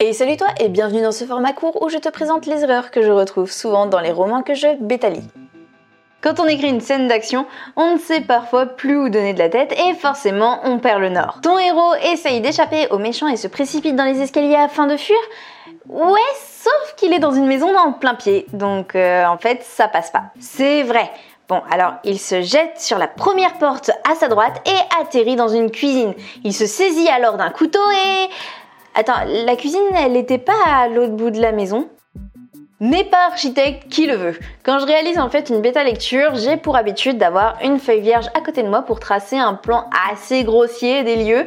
Et salut toi et bienvenue dans ce format court où je te présente les erreurs que je retrouve souvent dans les romans que je bétalie. Quand on écrit une scène d'action, on ne sait parfois plus où donner de la tête et forcément on perd le nord. Ton héros essaye d'échapper aux méchants et se précipite dans les escaliers afin de fuir? Ouais, sauf qu'il est dans une maison en plein pied, donc euh, en fait ça passe pas. C'est vrai. Bon, alors il se jette sur la première porte à sa droite et atterrit dans une cuisine. Il se saisit alors d'un couteau et... Attends, la cuisine, elle n'était pas à l'autre bout de la maison n'est pas architecte qui le veut. Quand je réalise en fait une bêta lecture, j'ai pour habitude d'avoir une feuille vierge à côté de moi pour tracer un plan assez grossier des lieux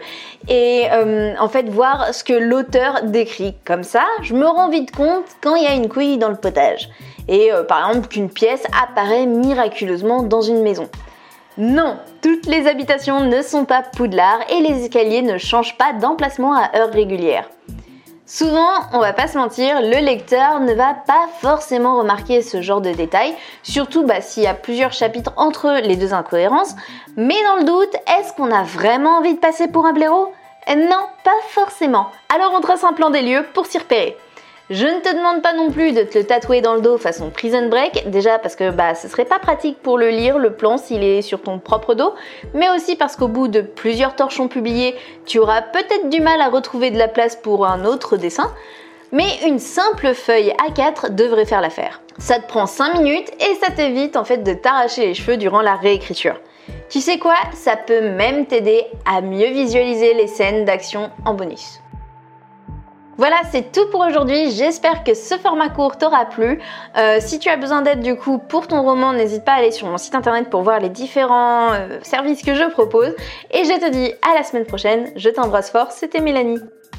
et euh, en fait voir ce que l'auteur décrit. Comme ça, je me rends vite compte quand il y a une couille dans le potage. Et euh, par exemple qu'une pièce apparaît miraculeusement dans une maison. Non, toutes les habitations ne sont pas Poudlard et les escaliers ne changent pas d'emplacement à heure régulière. Souvent, on va pas se mentir, le lecteur ne va pas forcément remarquer ce genre de détails, surtout bah, s'il y a plusieurs chapitres entre les deux incohérences. Mais dans le doute, est-ce qu'on a vraiment envie de passer pour un blaireau? Non, pas forcément. Alors on trace un plan des lieux pour s'y repérer. Je ne te demande pas non plus de te le tatouer dans le dos façon prison break, déjà parce que bah ce serait pas pratique pour le lire le plan s'il est sur ton propre dos, mais aussi parce qu'au bout de plusieurs torchons publiés, tu auras peut-être du mal à retrouver de la place pour un autre dessin. Mais une simple feuille A4 devrait faire l'affaire. Ça te prend 5 minutes et ça t'évite en fait de t'arracher les cheveux durant la réécriture. Tu sais quoi? Ça peut même t'aider à mieux visualiser les scènes d'action en bonus. Voilà, c'est tout pour aujourd'hui. J'espère que ce format court t'aura plu. Euh, si tu as besoin d'aide du coup pour ton roman, n'hésite pas à aller sur mon site internet pour voir les différents euh, services que je propose. Et je te dis à la semaine prochaine. Je t'embrasse fort. C'était Mélanie.